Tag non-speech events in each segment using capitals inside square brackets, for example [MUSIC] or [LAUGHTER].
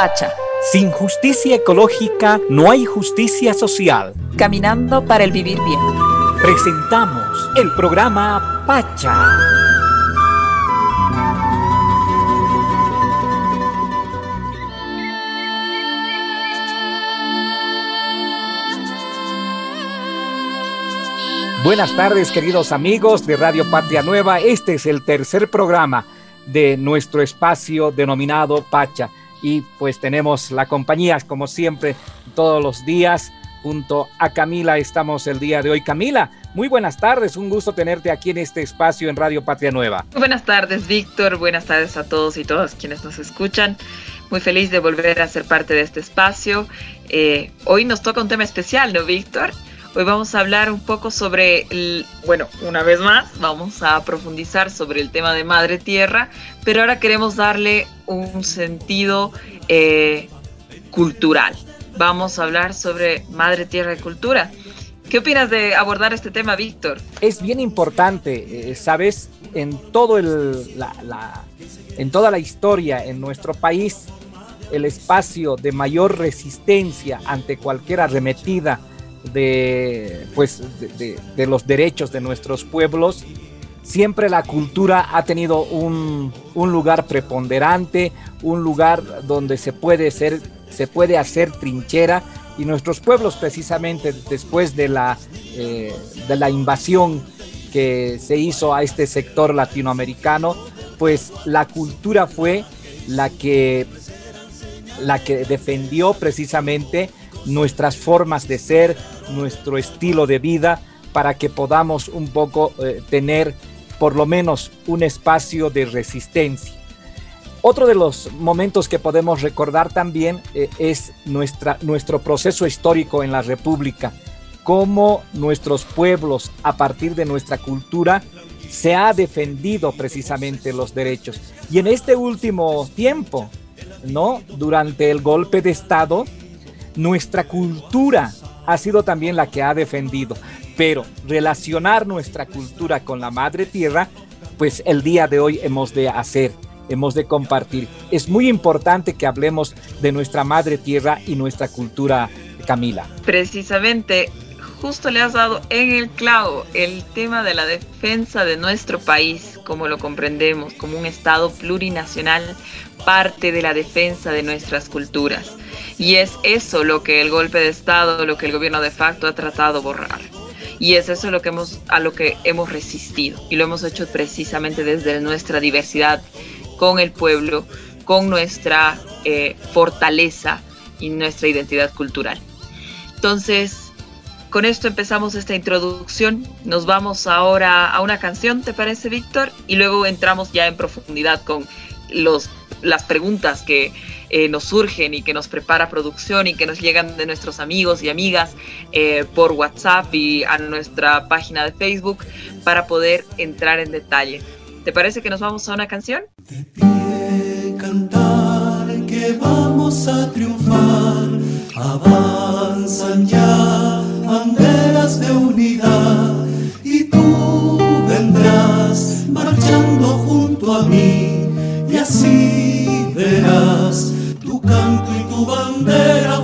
Pacha. Sin justicia ecológica no hay justicia social. Caminando para el vivir bien. Presentamos el programa Pacha. Buenas tardes queridos amigos de Radio Patria Nueva. Este es el tercer programa de nuestro espacio denominado Pacha. Y pues tenemos la compañía, como siempre, todos los días. Junto a Camila estamos el día de hoy. Camila, muy buenas tardes, un gusto tenerte aquí en este espacio en Radio Patria Nueva. buenas tardes, Víctor, buenas tardes a todos y todas quienes nos escuchan. Muy feliz de volver a ser parte de este espacio. Eh, hoy nos toca un tema especial, ¿no, Víctor? Hoy vamos a hablar un poco sobre, el, bueno, una vez más, vamos a profundizar sobre el tema de Madre Tierra, pero ahora queremos darle un sentido eh, cultural. Vamos a hablar sobre Madre Tierra y cultura. ¿Qué opinas de abordar este tema, Víctor? Es bien importante, eh, ¿sabes? En, todo el, en toda la historia en nuestro país, el espacio de mayor resistencia ante cualquier arremetida de, pues, de, los derechos de nuestros pueblos, siempre la cultura ha tenido un, lugar preponderante, un lugar donde se puede, ser, se puede hacer trinchera y nuestros pueblos precisamente después de la, eh, de la invasión que se hizo a este sector latinoamericano, pues la cultura fue la que, la que defendió precisamente nuestras formas de ser, nuestro estilo de vida, para que podamos un poco eh, tener por lo menos un espacio de resistencia. Otro de los momentos que podemos recordar también eh, es nuestra, nuestro proceso histórico en la República, cómo nuestros pueblos, a partir de nuestra cultura, se ha defendido precisamente los derechos. Y en este último tiempo, ¿no? Durante el golpe de Estado, nuestra cultura ha sido también la que ha defendido, pero relacionar nuestra cultura con la madre tierra, pues el día de hoy hemos de hacer, hemos de compartir. Es muy importante que hablemos de nuestra madre tierra y nuestra cultura, Camila. Precisamente, justo le has dado en el clavo el tema de la defensa de nuestro país, como lo comprendemos, como un Estado plurinacional, parte de la defensa de nuestras culturas. Y es eso lo que el golpe de Estado, lo que el gobierno de facto ha tratado de borrar. Y es eso lo que hemos, a lo que hemos resistido. Y lo hemos hecho precisamente desde nuestra diversidad con el pueblo, con nuestra eh, fortaleza y nuestra identidad cultural. Entonces, con esto empezamos esta introducción. Nos vamos ahora a una canción, ¿te parece, Víctor? Y luego entramos ya en profundidad con los, las preguntas que eh, nos surgen y que nos prepara producción y que nos llegan de nuestros amigos y amigas eh, por WhatsApp y a nuestra página de Facebook para poder entrar en detalle. ¿Te parece que nos vamos a una canción? De pie cantar que vamos a triunfar, avanzan ya banderas de unidad y tú vendrás marchando junto a mí y así verás canto y tu bandera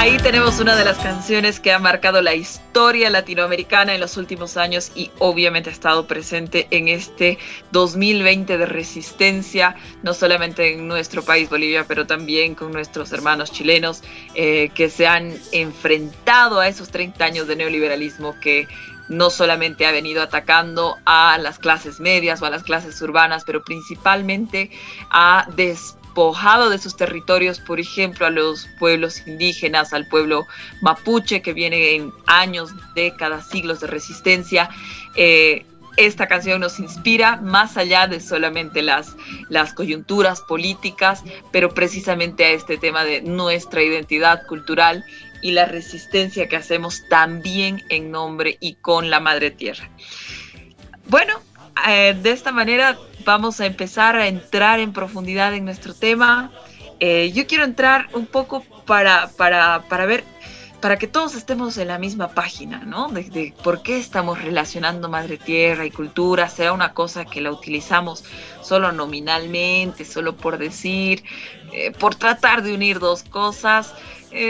Ahí tenemos una de las canciones que ha marcado la historia latinoamericana en los últimos años y obviamente ha estado presente en este 2020 de resistencia, no solamente en nuestro país Bolivia, pero también con nuestros hermanos chilenos eh, que se han enfrentado a esos 30 años de neoliberalismo que no solamente ha venido atacando a las clases medias o a las clases urbanas, pero principalmente ha des de sus territorios, por ejemplo, a los pueblos indígenas, al pueblo mapuche, que viene en años, décadas, siglos de resistencia. Eh, esta canción nos inspira más allá de solamente las, las coyunturas políticas, pero precisamente a este tema de nuestra identidad cultural y la resistencia que hacemos también en nombre y con la madre tierra. Bueno, eh, de esta manera vamos a empezar a entrar en profundidad en nuestro tema. Eh, yo quiero entrar un poco para, para, para, ver, para que todos estemos en la misma página, ¿no? De, por qué estamos relacionando madre tierra y cultura. ¿Será una cosa que la utilizamos solo nominalmente, solo por decir, eh, por tratar de unir dos cosas?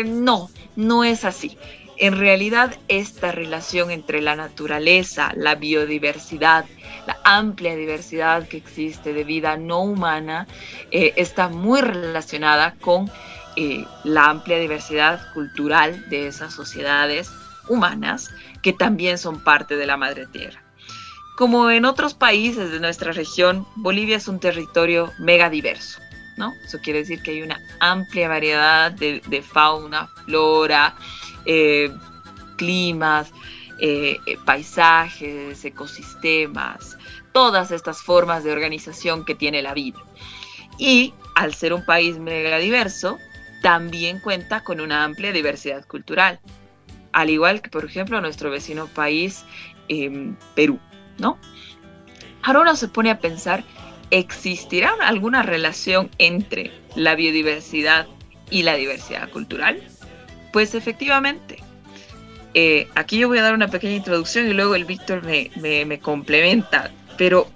no, no es así. En realidad, esta relación entre la naturaleza, la biodiversidad, la amplia diversidad que existe de vida no humana, eh, está muy relacionada con eh, la amplia diversidad cultural de esas sociedades humanas que también son parte de la madre tierra. Como en otros países de nuestra región, Bolivia es un territorio mega diverso. ¿no? Eso quiere decir que hay una amplia variedad de, de fauna, flora, eh, climas, eh, eh, paisajes, ecosistemas, todas estas formas de organización que tiene la vida. Y al ser un país mega diverso, también cuenta con una amplia diversidad cultural, al igual que por ejemplo nuestro vecino país em, Perú, ¿no? Ahora uno se pone a pensar, ¿existirá alguna relación entre la biodiversidad y la diversidad cultural? Pues efectivamente. Eh, aquí yo voy a dar una pequeña introducción y luego el Víctor me, me, complementa. Pero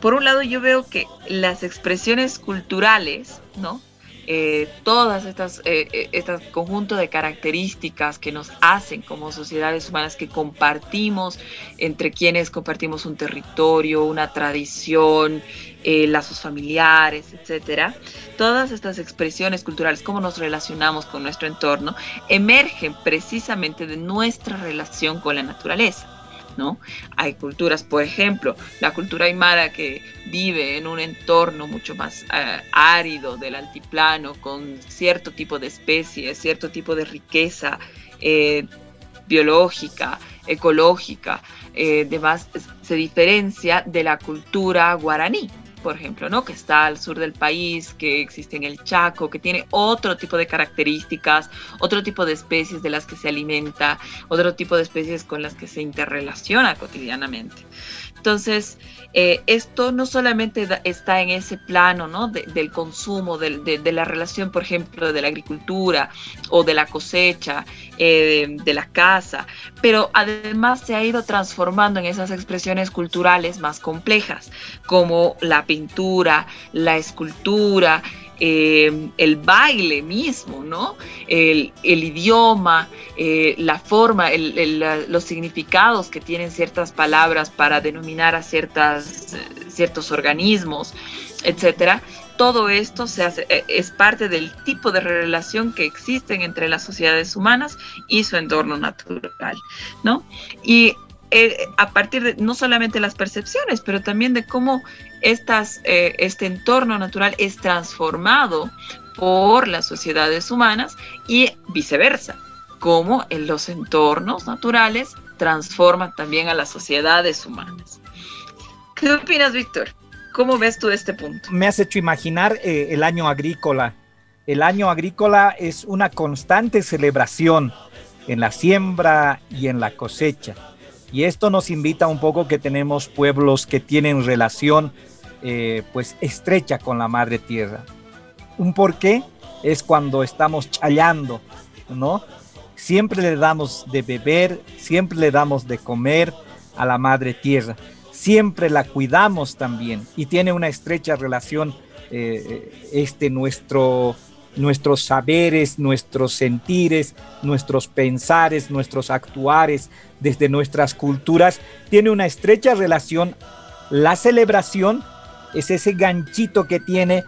por un lado yo veo que las expresiones culturales, ¿no? Eh, todas estas, eh, este conjunto de características que nos hacen como sociedades humanas que compartimos, entre quienes compartimos un territorio, una tradición, eh, lazos familiares, etcétera. Todas estas expresiones culturales, cómo nos relacionamos con nuestro entorno, emergen precisamente de nuestra relación con la naturaleza. ¿No? Hay culturas, por ejemplo, la cultura aymara que vive en un entorno mucho más eh, árido del altiplano, con cierto tipo de especies, cierto tipo de riqueza eh, biológica, ecológica, demás, se diferencia de la cultura guaraní, por ejemplo, ¿no? Que está al sur del país, que existe en el Chaco, que tiene otro tipo de características, otro tipo de especies de las que se alimenta, otro tipo de especies con las que se interrelaciona cotidianamente. Entonces, eh, esto no solamente está en ese plano ¿no? del consumo, de, la relación, por ejemplo, de la agricultura o de la cosecha, eh, de, la casa, pero además se ha ido transformando en esas expresiones culturales más complejas, como la pintura, la escultura, eh, el baile mismo, ¿no? El, idioma, eh, la forma, los significados que tienen ciertas palabras para denominar a ciertas, ciertos organismos, etcétera. Todo esto eh, es parte del tipo de relación que existen entre las sociedades humanas y su entorno natural, ¿no? Y a partir de no solamente las percepciones, pero también de cómo eh, este entorno natural es transformado por las sociedades humanas y viceversa, como en los entornos naturales transforman también a las sociedades humanas. ¿Qué opinas, Víctor? ¿Cómo ves tú este punto? Me has hecho imaginar eh, el año agrícola. El año agrícola es una constante celebración en la siembra y en la cosecha. Y esto nos invita un poco que tenemos pueblos que tienen relación eh, pues estrecha con la madre tierra. Un porqué es cuando estamos challando, ¿no? Siempre le damos de beber, siempre le damos de comer a la madre tierra, siempre la cuidamos también y tiene una estrecha relación eh, este nuestro nuestros saberes, nuestros sentires, nuestros pensares, nuestros actuares, desde nuestras culturas, tiene una estrecha relación. La celebración es ese ganchito que tiene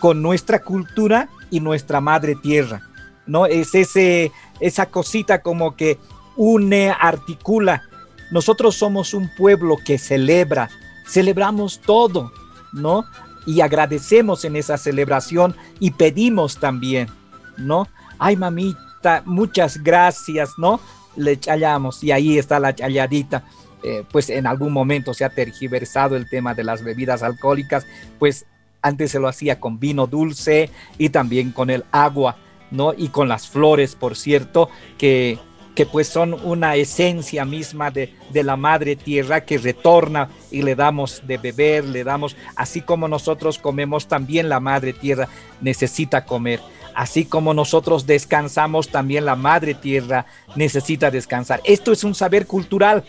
con nuestra cultura y nuestra madre tierra, ¿no? Es ese, esa cosita como que une, articula. Nosotros somos un pueblo que celebra, celebramos todo, ¿no? Y agradecemos en esa celebración y pedimos también, ¿no? Ay, mamita, muchas gracias, ¿no? Le challamos y ahí está la challadita. Eh, pues en algún momento se ha tergiversado el tema de las bebidas alcohólicas, pues antes se lo hacía con vino dulce y también con el agua, ¿no? Y con las flores, por cierto, que, que pues son una esencia misma de, de, la madre tierra que retorna y le damos de beber, le damos, así como nosotros comemos, también la madre tierra necesita comer. Así como nosotros descansamos, también la madre tierra necesita descansar. Esto es un saber cultural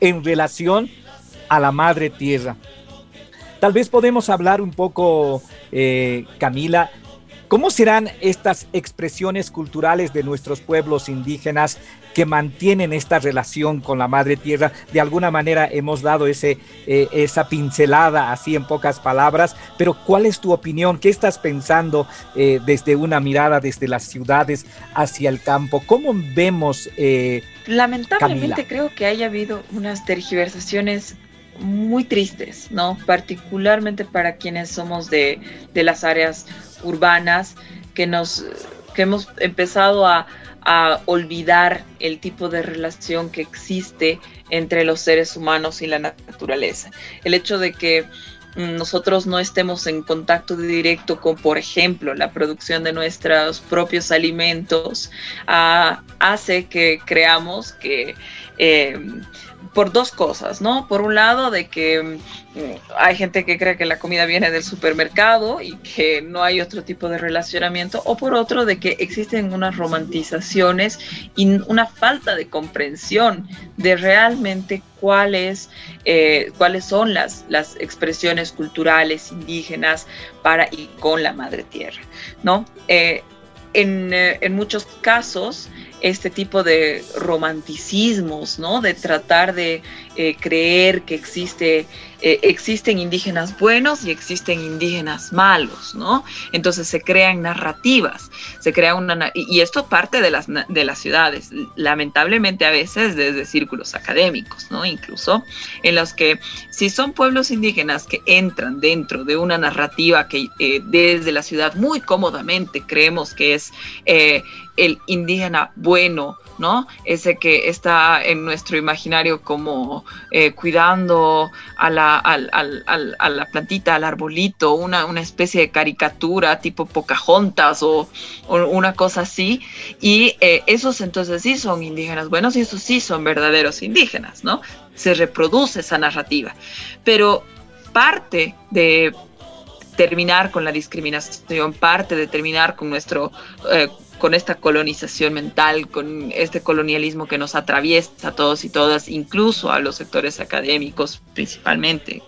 en relación a la madre tierra. Tal vez podemos hablar un poco, eh, Camila, ¿cómo serán estas expresiones culturales de nuestros pueblos indígenas que mantienen esta relación con la madre tierra? De alguna manera hemos dado ese, eh, esa pincelada así en pocas palabras, pero ¿cuál es tu opinión? ¿Qué estás pensando eh, desde una mirada desde las ciudades hacia el campo? ¿Cómo vemos... Lamentablemente creo que haya habido unas tergiversaciones muy tristes, ¿no? Particularmente para quienes somos de, de las áreas urbanas, que, nos, que hemos empezado a, a olvidar el tipo de relación que existe entre los seres humanos y la naturaleza. El hecho de que mm, nosotros no estemos en contacto directo con, por ejemplo, la producción de nuestros propios alimentos, uh, hace que creamos que eh, por dos cosas, ¿no? Por un lado, de que mm, hay gente que cree que la comida viene del supermercado y que no hay otro tipo de relacionamiento, o por otro, de que existen unas romantizaciones y una falta de comprensión de realmente cuáles, eh, cuáles son las, las expresiones culturales indígenas para y con la madre tierra, ¿no? Eh, en, eh, en muchos casos, este tipo de romanticismos, ¿no? De tratar de eh, creer que existe, eh, existen indígenas buenos y existen indígenas malos, ¿no? Entonces se crean narrativas, se crea una... Y esto parte de las, de las ciudades, lamentablemente a veces desde círculos académicos, ¿no? Incluso en los que si son pueblos indígenas que entran dentro de una narrativa que eh, desde la ciudad muy cómodamente creemos que es el indígena bueno, ¿no? Ese que está en nuestro imaginario como eh, cuidando a la, plantita, al arbolito, una, especie de caricatura tipo Pocahontas o, una cosa así. Y eh, esos entonces sí son indígenas buenos y esos sí son verdaderos indígenas, ¿no? Se reproduce esa narrativa. Pero parte de terminar con la discriminación, parte de terminar con nuestro eh, con esta colonización mental, con este colonialismo que nos atraviesa a todos y todas, incluso a los sectores académicos principalmente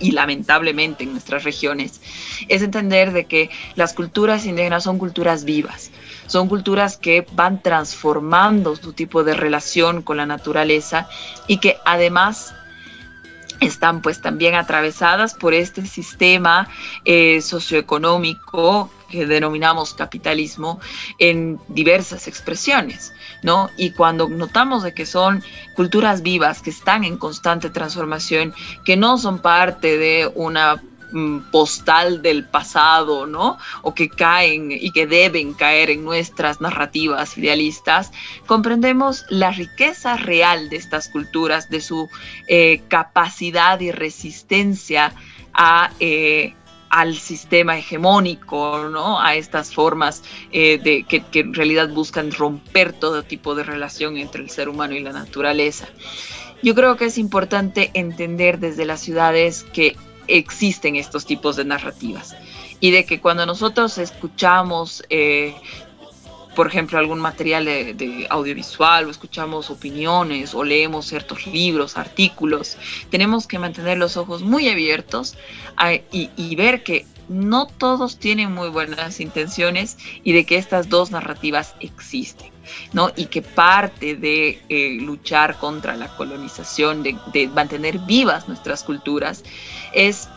y lamentablemente en nuestras regiones, es entender de que las culturas indígenas son culturas vivas, son culturas que van transformando su tipo de relación con la naturaleza y que además están pues también atravesadas por este sistema eh, socioeconómico que denominamos capitalismo en diversas expresiones, ¿no? Y cuando notamos de que son culturas vivas que están en constante transformación, que no son parte de una postal del pasado, ¿no? O que caen y que deben caer en nuestras narrativas idealistas, comprendemos la riqueza real de estas culturas, de su eh, capacidad y resistencia eh, al sistema hegemónico, ¿no? a estas formas eh, de, que, en realidad buscan romper todo tipo de relación entre el ser humano y la naturaleza. Yo creo que es importante entender desde las ciudades que existen estos tipos de narrativas y de que cuando nosotros escuchamos eh, por ejemplo, algún material audiovisual o escuchamos opiniones o leemos ciertos libros, artículos, tenemos que mantener los ojos muy abiertos y, ver que no todos tienen muy buenas intenciones y de que estas dos narrativas existen. ¿no? Y que parte de eh, luchar contra la colonización, de mantener vivas nuestras culturas, es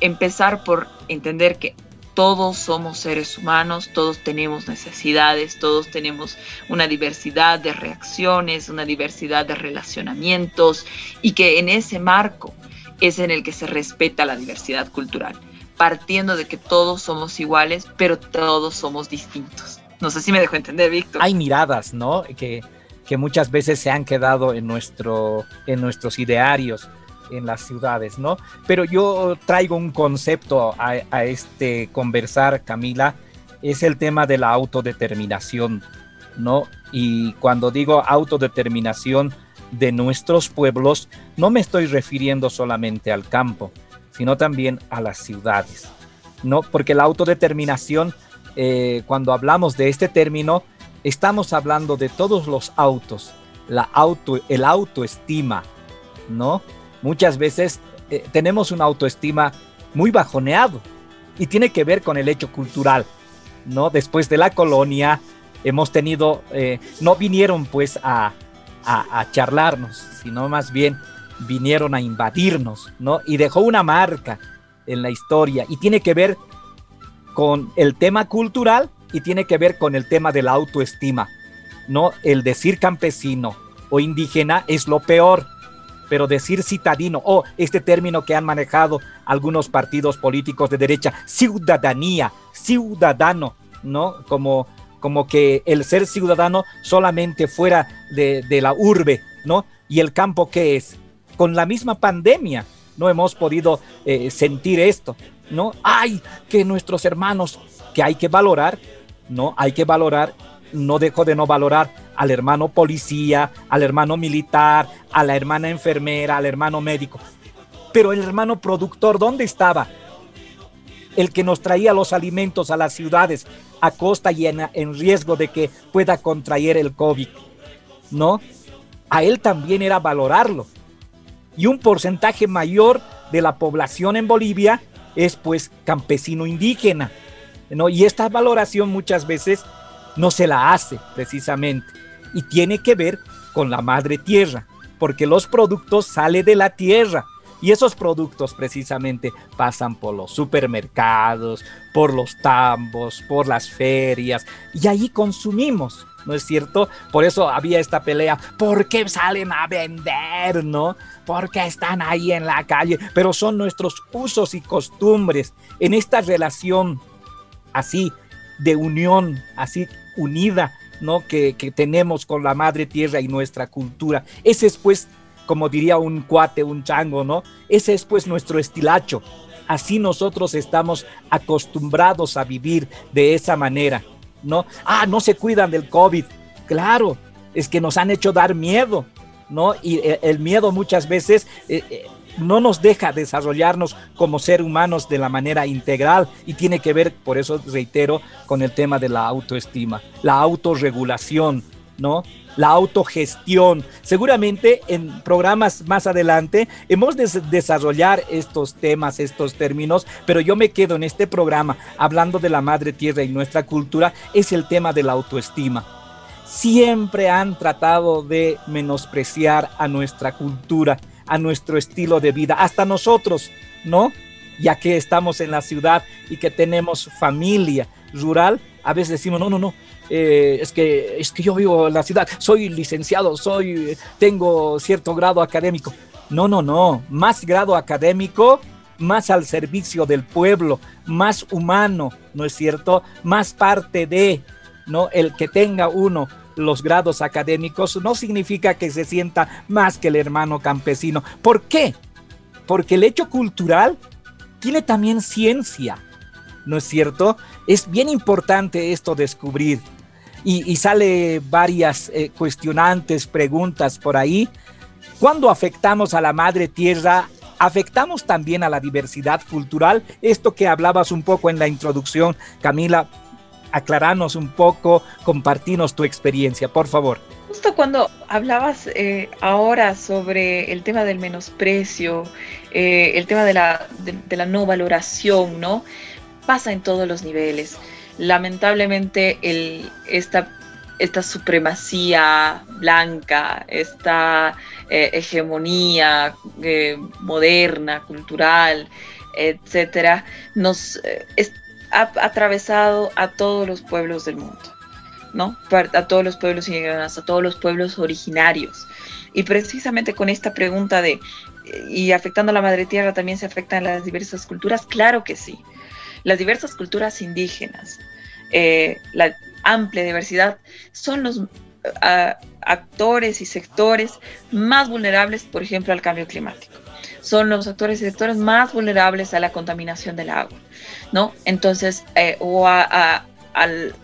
empezar por entender que todos somos seres humanos, todos tenemos necesidades, todos tenemos una diversidad de reacciones, una diversidad de relacionamientos y que en ese marco es en el que se respeta la diversidad cultural, partiendo de que todos somos iguales, pero todos somos distintos. No sé si me dejo entender, Víctor. Hay miradas, ¿no? Que, que muchas veces se han quedado en, nuestro, en nuestros idearios en las ciudades, ¿no? Pero yo traigo un concepto a, a, este conversar, Camila, es el tema de la autodeterminación, ¿no? Y cuando digo autodeterminación de nuestros pueblos, no me estoy refiriendo solamente al campo, sino también a las ciudades, ¿no? Porque la autodeterminación eh, cuando hablamos de este término, estamos hablando de todos los autos, la auto, el autoestima, ¿no? Muchas veces eh, tenemos una autoestima muy bajoneado y tiene que ver con el hecho cultural, ¿no? Después de la colonia hemos tenido, eh, no vinieron pues a, a, a, charlarnos, sino más bien vinieron a invadirnos, ¿no? Y dejó una marca en la historia y tiene que ver con el tema cultural y tiene que ver con el tema de la autoestima. No, el decir campesino o indígena es lo peor, pero decir citadino o este término que han manejado algunos partidos políticos de derecha, ciudadanía, ciudadano, ¿no? Como, como que el ser ciudadano solamente fuera de, de la urbe, ¿no? Y el campo, ¿qué es? Con la misma pandemia, no hemos podido eh, sentir esto. ¿no? Ay, que nuestros hermanos que hay que valorar, no, hay que valorar, no dejo de no valorar al hermano policía, al hermano militar, a la hermana enfermera, al hermano médico. Pero el hermano productor, ¿dónde estaba? El que nos traía los alimentos a las ciudades a costa y en, en riesgo de que pueda contraer el COVID, ¿no? A él también era valorarlo. Y un porcentaje mayor de la población en Bolivia es pues campesino indígena, ¿no? Y esta valoración muchas veces no se la hace precisamente y tiene que ver con la madre tierra, porque los productos salen de la tierra y esos productos precisamente pasan por los supermercados, por los tambos, por las ferias y ahí consumimos. ¿no es cierto? Por eso había esta pelea, ¿por qué salen a vender, no? Porque están ahí en la calle, pero son nuestros usos y costumbres en esta relación así de unión, así unida, ¿no? Que, que tenemos con la madre tierra y nuestra cultura. Ese es pues, como diría un cuate, un chango, ¿no? Ese es pues nuestro estilacho. Así nosotros estamos acostumbrados a vivir de esa manera. ¿no? Ah, no se cuidan del COVID. Claro, es que nos han hecho dar miedo, ¿no? Y eh, el miedo muchas veces eh, eh, no nos deja desarrollarnos como ser humanos de la manera integral y tiene que ver, por eso reitero, con el tema de la autoestima, la autorregulación, ¿no? La autogestión. Seguramente en programas más adelante hemos de desarrollar estos temas, estos términos, pero yo me quedo en este programa hablando de la madre tierra y nuestra cultura, es el tema de la autoestima. Siempre han tratado de menospreciar a nuestra cultura, a nuestro estilo de vida, hasta nosotros, ¿no? Ya que estamos en la ciudad y que tenemos familia rural, a veces decimos, no, no, no, eh, es, que, es que yo vivo en la ciudad, soy licenciado, soy, tengo cierto grado académico. No, no, no, más grado académico, más al servicio del pueblo, más humano, ¿no es cierto? Más parte de, ¿no? El que tenga uno los grados académicos no significa que se sienta más que el hermano campesino. ¿Por qué? Porque el hecho cultural tiene también ciencia, ¿no es cierto? Es bien importante esto descubrir y, sale varias eh, cuestionantes, preguntas por ahí. ¿Cuándo afectamos a la madre tierra? ¿Afectamos también a la diversidad cultural? Esto que hablabas un poco en la introducción, Camila, aclararnos un poco, compartirnos tu experiencia, por favor. Justo cuando hablabas eh, ahora sobre el tema del menosprecio, eh, el tema de la, de, la no valoración, ¿no? Pasa en todos los niveles. Lamentablemente esta, esta supremacía blanca, esta eh, hegemonía moderna, cultural, etcétera, nos ha atravesado a todos los pueblos del mundo. ¿no? A todos los pueblos indígenas, a todos los pueblos originarios. Y precisamente con esta pregunta de, ¿y afectando a la madre tierra también se afectan las diversas culturas? Claro que sí. Las diversas culturas indígenas, eh, la amplia diversidad, son los actores y sectores más vulnerables, por ejemplo, al cambio climático. Son los actores y sectores más vulnerables a la contaminación del agua, ¿no? Entonces, eh, o a, al,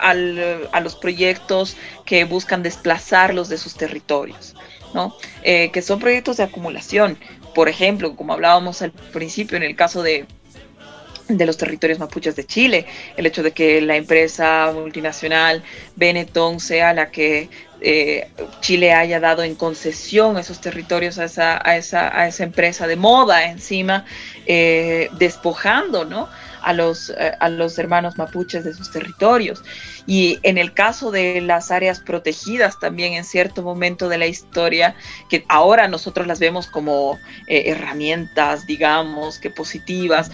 a los proyectos que buscan desplazarlos de sus territorios, ¿no? Eh, que son proyectos de acumulación. Por ejemplo, como hablábamos al principio en el caso de, de los territorios mapuches de Chile, el hecho de que la empresa multinacional Benetton sea la que eh, Chile haya dado en concesión esos territorios a esa, a esa, a esa empresa de moda encima, eh, despojando, ¿no? a los, eh, a los hermanos mapuches de sus territorios. Y en el caso de las áreas protegidas también en cierto momento de la historia, que ahora nosotros las vemos como herramientas, digamos, que positivas,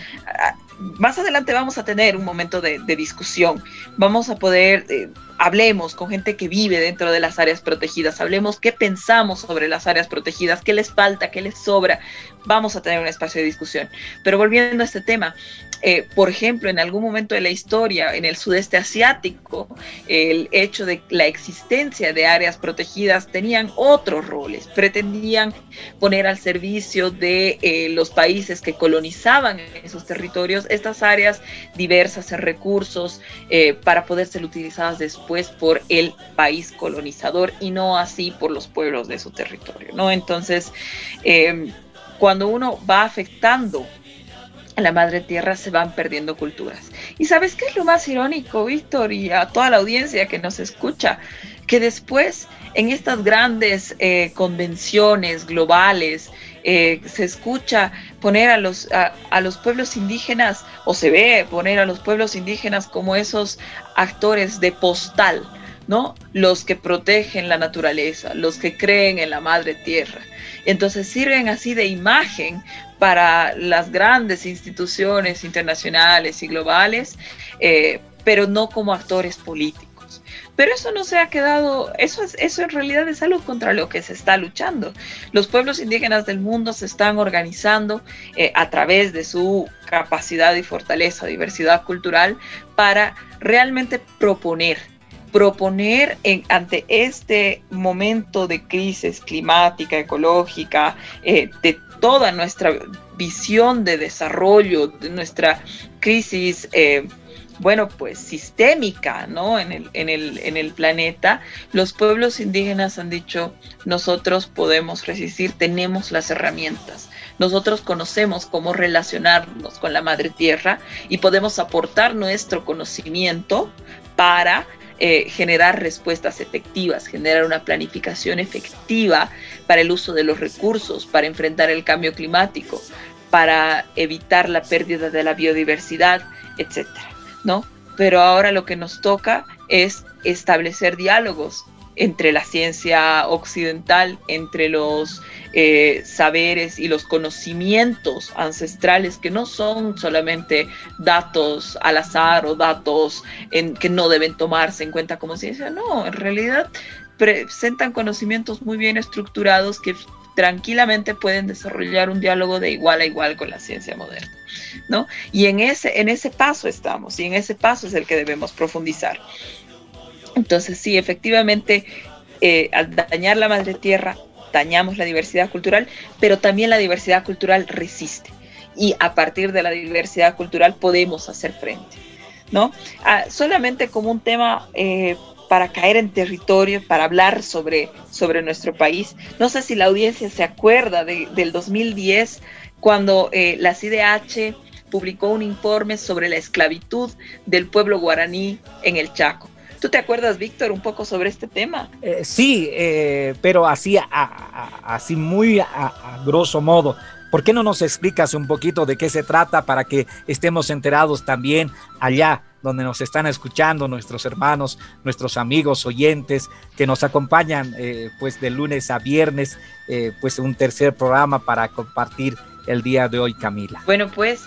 más adelante vamos a tener un momento de, discusión. Vamos a poder, eh, hablemos con gente que vive dentro de las áreas protegidas, hablemos qué pensamos sobre las áreas protegidas, qué les falta, qué les sobra. Vamos a tener un espacio de discusión. Pero volviendo a este tema, eh, por ejemplo, en algún momento de la historia, en el sudeste asiático, el hecho de la existencia de áreas protegidas tenían otros roles, pretendían poner al servicio de eh, los países que colonizaban esos territorios estas áreas diversas en recursos eh, para poder ser utilizadas después por el país colonizador y no así por los pueblos de su territorio. Entonces, cuando uno va afectando a la madre tierra se van perdiendo culturas. ¿Y sabes qué es lo más irónico, Víctor, y a toda la audiencia que nos escucha? Que después, en estas grandes eh, convenciones globales, eh, se escucha poner a los, a, los pueblos indígenas, o se ve poner a los pueblos indígenas como esos actores de postal, ¿no? Los que protegen la naturaleza, los que creen en la madre tierra. Entonces sirven así de imagen para las grandes instituciones internacionales y globales, eh, pero no como actores políticos. Pero eso no se ha quedado, eso, es, eso en realidad es algo contra lo que se está luchando. Los pueblos indígenas del mundo se están organizando eh, a través de su capacidad y fortaleza, diversidad cultural, para realmente proponer proponer en, ante este momento de crisis climática, ecológica, eh, de toda nuestra visión de desarrollo, de nuestra crisis, eh, bueno, pues sistémica, ¿no? En el, en, el, en el planeta, los pueblos indígenas han dicho, nosotros podemos resistir, tenemos las herramientas. Nosotros conocemos cómo relacionarnos con la madre tierra y podemos aportar nuestro conocimiento para eh, generar respuestas efectivas, generar una planificación efectiva para el uso de los recursos, para enfrentar el cambio climático, para evitar la pérdida de la biodiversidad, etcétera, ¿no? Pero ahora lo que nos toca es establecer diálogos entre la ciencia occidental, entre los eh, saberes y los conocimientos ancestrales que no son solamente datos al azar o datos en, que no deben tomarse en cuenta como ciencia, no, en realidad presentan conocimientos muy bien estructurados que tranquilamente pueden desarrollar un diálogo de igual a igual con la ciencia moderna, ¿no? Y en ese, en ese paso estamos, y en ese paso es el que debemos profundizar. Entonces, sí, efectivamente, eh, al dañar la madre tierra, dañamos la diversidad cultural, pero también la diversidad cultural resiste. Y a partir de la diversidad cultural podemos hacer frente. ¿no? Ah, solamente como un tema eh, para caer en territorio, para hablar sobre, sobre nuestro país. No sé si la audiencia se acuerda del 2010, cuando eh, la CIDH publicó un informe sobre la esclavitud del pueblo guaraní en el Chaco. ¿Tú te acuerdas, Víctor, un poco sobre este tema? Eh, sí, eh, pero así, así muy a, grosso modo. ¿Por qué no nos explicas un poquito de qué se trata para que estemos enterados también allá donde nos están escuchando nuestros hermanos, nuestros amigos oyentes que nos acompañan eh, pues de lunes a viernes, pues un tercer programa para compartir el día de hoy, Camila? Bueno, pues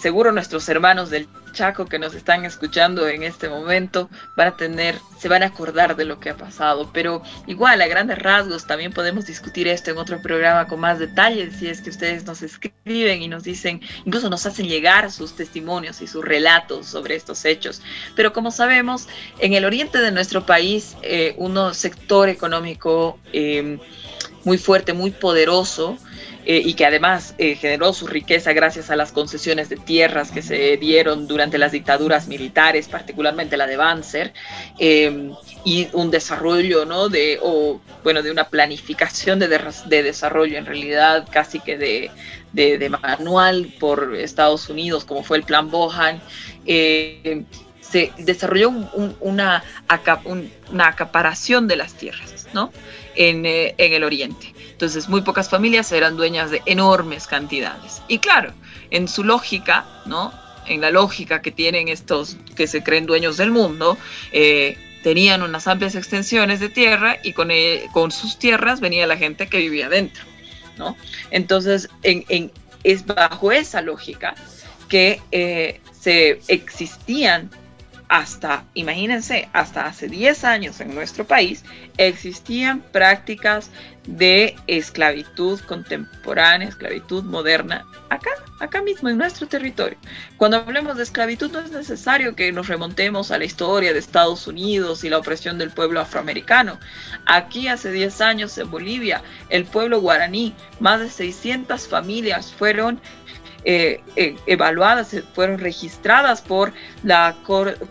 seguro nuestros hermanos del Chaco que nos están escuchando en este momento van a tener, se van a acordar de lo que ha pasado, pero igual a grandes rasgos también podemos discutir esto en otro programa con más detalles si es que ustedes nos escriben y nos dicen, incluso nos hacen llegar sus testimonios y sus relatos sobre estos hechos. Pero como sabemos, en el oriente de nuestro país, eh, un sector económico eh, muy fuerte, muy poderoso, eh, y que además eh, generó su riqueza gracias a las concesiones de tierras que se dieron durante las dictaduras militares, particularmente la de Banzer, em, y un desarrollo, ¿no? De, o, bueno, de una planificación de, de desarrollo en realidad casi que de, de, manual por Estados Unidos, como fue el Plan Bohan. Eh, se desarrolló una, una acaparación de las tierras ¿no? en, en el oriente. Entonces, muy pocas familias eran dueñas de enormes cantidades. Y claro, en su lógica, ¿no? En la lógica que tienen estos que se creen dueños del mundo, eh, tenían unas amplias extensiones de tierra y con, eh, con, sus tierras venía la gente que vivía dentro, ¿no? Entonces, en, es bajo esa lógica que eh, se existían hasta, imagínense, hasta hace 10 años en nuestro país existían prácticas de esclavitud contemporánea, esclavitud moderna, acá, acá mismo en nuestro territorio. Cuando hablemos de esclavitud no es necesario que nos remontemos a la historia de Estados Unidos y la opresión del pueblo afroamericano. Aquí hace 10 años en Bolivia, el pueblo guaraní, más de 600 familias fueron eh, eh, evaluadas, eh, fueron registradas por la,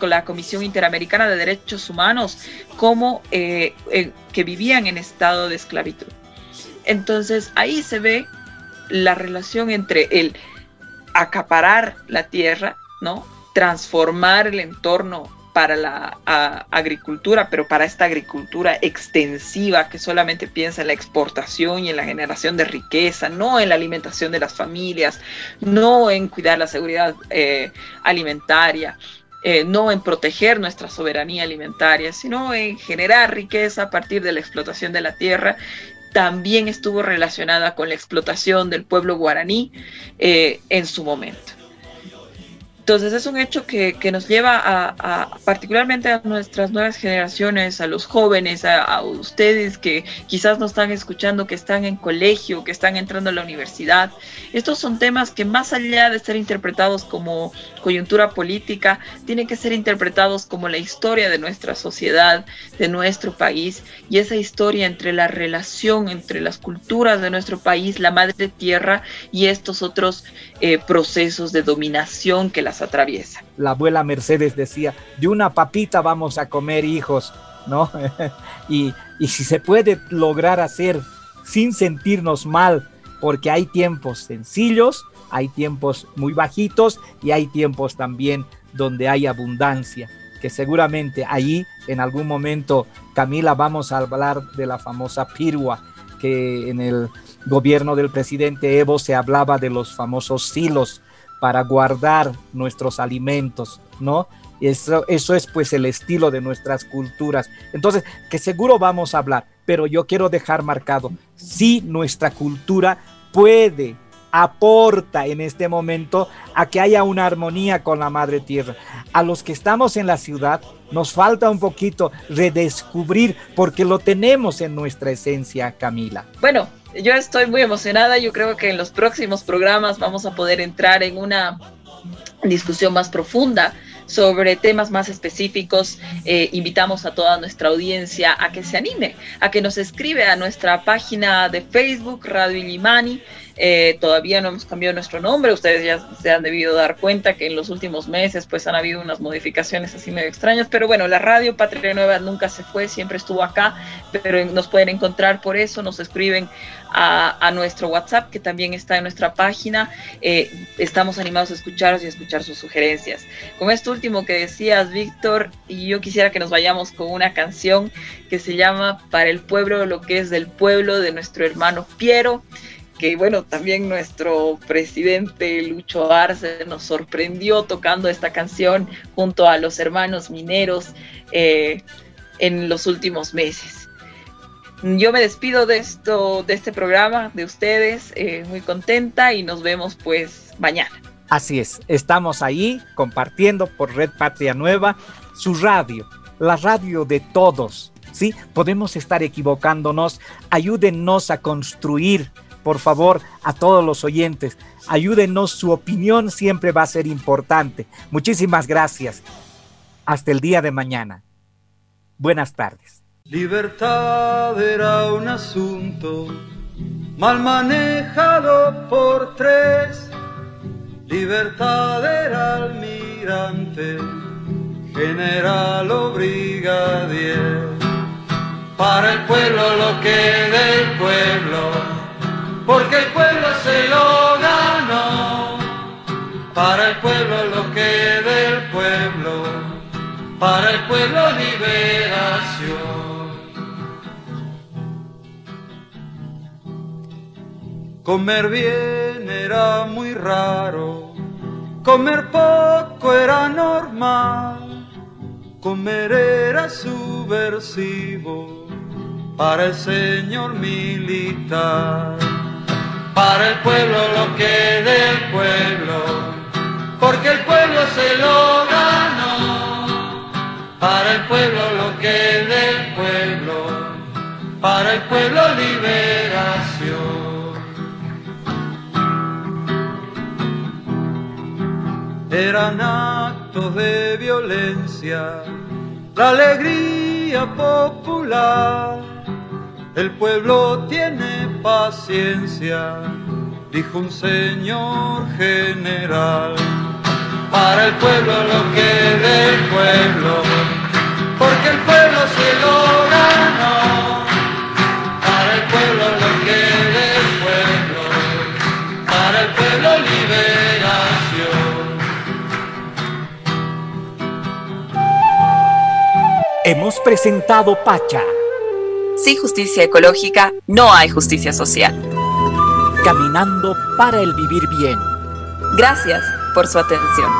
la Comisión Interamericana de Derechos Humanos como que vivían en estado de esclavitud. Entonces ahí se ve la relación entre el acaparar la tierra, ¿no? transformar el entorno para la agricultura, pero para esta agricultura extensiva que solamente piensa en la exportación y en la generación de riqueza, no en la alimentación de las familias, no en cuidar la seguridad eh, alimentaria. Eh, no en proteger nuestra soberanía alimentaria, sino en generar riqueza a partir de la explotación de la tierra también estuvo relacionada con la explotación del pueblo guaraní eh, en su momento. Entonces es un hecho que, nos lleva a, particularmente a nuestras nuevas generaciones, a los jóvenes, a, ustedes que quizás no están escuchando, que están en colegio, que están entrando a la universidad. Estos son temas que más allá de ser interpretados como coyuntura política, tienen que ser interpretados como la historia de nuestra sociedad, de nuestro país y esa historia entre la relación entre las culturas de nuestro país, la madre tierra y estos otros eh, procesos de dominación que la atraviesa. La abuela Mercedes decía, de una papita vamos a comer hijos, ¿no? [LAUGHS] y, y si se puede lograr hacer sin sentirnos mal, porque hay tiempos sencillos, hay tiempos muy bajitos y hay tiempos también donde hay abundancia, que seguramente ahí en algún momento, Camila, vamos a hablar de la famosa pirua, que en el gobierno del presidente Evo se hablaba de los famosos silos para guardar nuestros alimentos, ¿no? Eso, eso es pues el estilo de nuestras culturas. Entonces, que seguro vamos a hablar, pero yo quiero dejar marcado, si nuestra cultura puede, aporta en este momento a que haya una armonía con la madre tierra. A los que estamos en la ciudad nos falta un poquito redescubrir porque lo tenemos en nuestra esencia, Camila. Bueno, yo estoy muy emocionada. Yo creo que en los próximos programas vamos a poder entrar en una discusión más profunda sobre temas más específicos. Eh, invitamos a toda nuestra audiencia a que se anime, a que nos escribe a nuestra página de Facebook, Radio Illimani, Eh, todavía no hemos cambiado nuestro nombre. Ustedes ya se han debido dar cuenta que en los últimos meses pues han habido unas modificaciones así medio extrañas. Pero bueno, la radio Patria Nueva nunca se fue, siempre estuvo acá. Pero nos pueden encontrar por eso, nos escriben a, nuestro WhatsApp que también está en nuestra página. Eh, estamos animados a escucharos y a escuchar sus sugerencias. Con esto último que decías, Víctor, yo quisiera que nos vayamos con una canción que se llama Para el pueblo lo que es del pueblo de nuestro hermano Piero que bueno, también nuestro presidente Lucho Arce nos sorprendió tocando esta canción junto a los hermanos mineros eh, en los últimos meses. Yo me despido de esto, de este programa, de ustedes, eh, muy contenta y nos vemos pues mañana. Así es, estamos ahí compartiendo por Red Patria Nueva su radio, la radio de todos. Sí, podemos estar equivocándonos. Ayúdennos a construir por favor, a todos los oyentes, ayúdenos, su opinión siempre va a ser importante. Muchísimas gracias. Hasta el día de mañana. Buenas tardes. Libertad era un asunto mal manejado por tres. Libertad era almirante, general o brigadier. Para el pueblo lo que del pueblo porque el pueblo se lo ganó. Para el pueblo lo que del pueblo, para el pueblo liberación. Comer bien era muy raro, comer poco era normal, comer era subversivo para el señor militar para el pueblo lo que del pueblo, porque el pueblo se lo ganó, para el pueblo lo que del pueblo, para el pueblo liberación. Eran actos de violencia, la alegría popular el pueblo tiene paciencia, dijo un señor general. Para el pueblo lo que del pueblo, porque el pueblo se lo ganó. Para el pueblo lo que del pueblo, para el pueblo liberación. Hemos presentado Pacha sin justicia ecológica no hay justicia social. Caminando para el vivir bien. Gracias por su atención.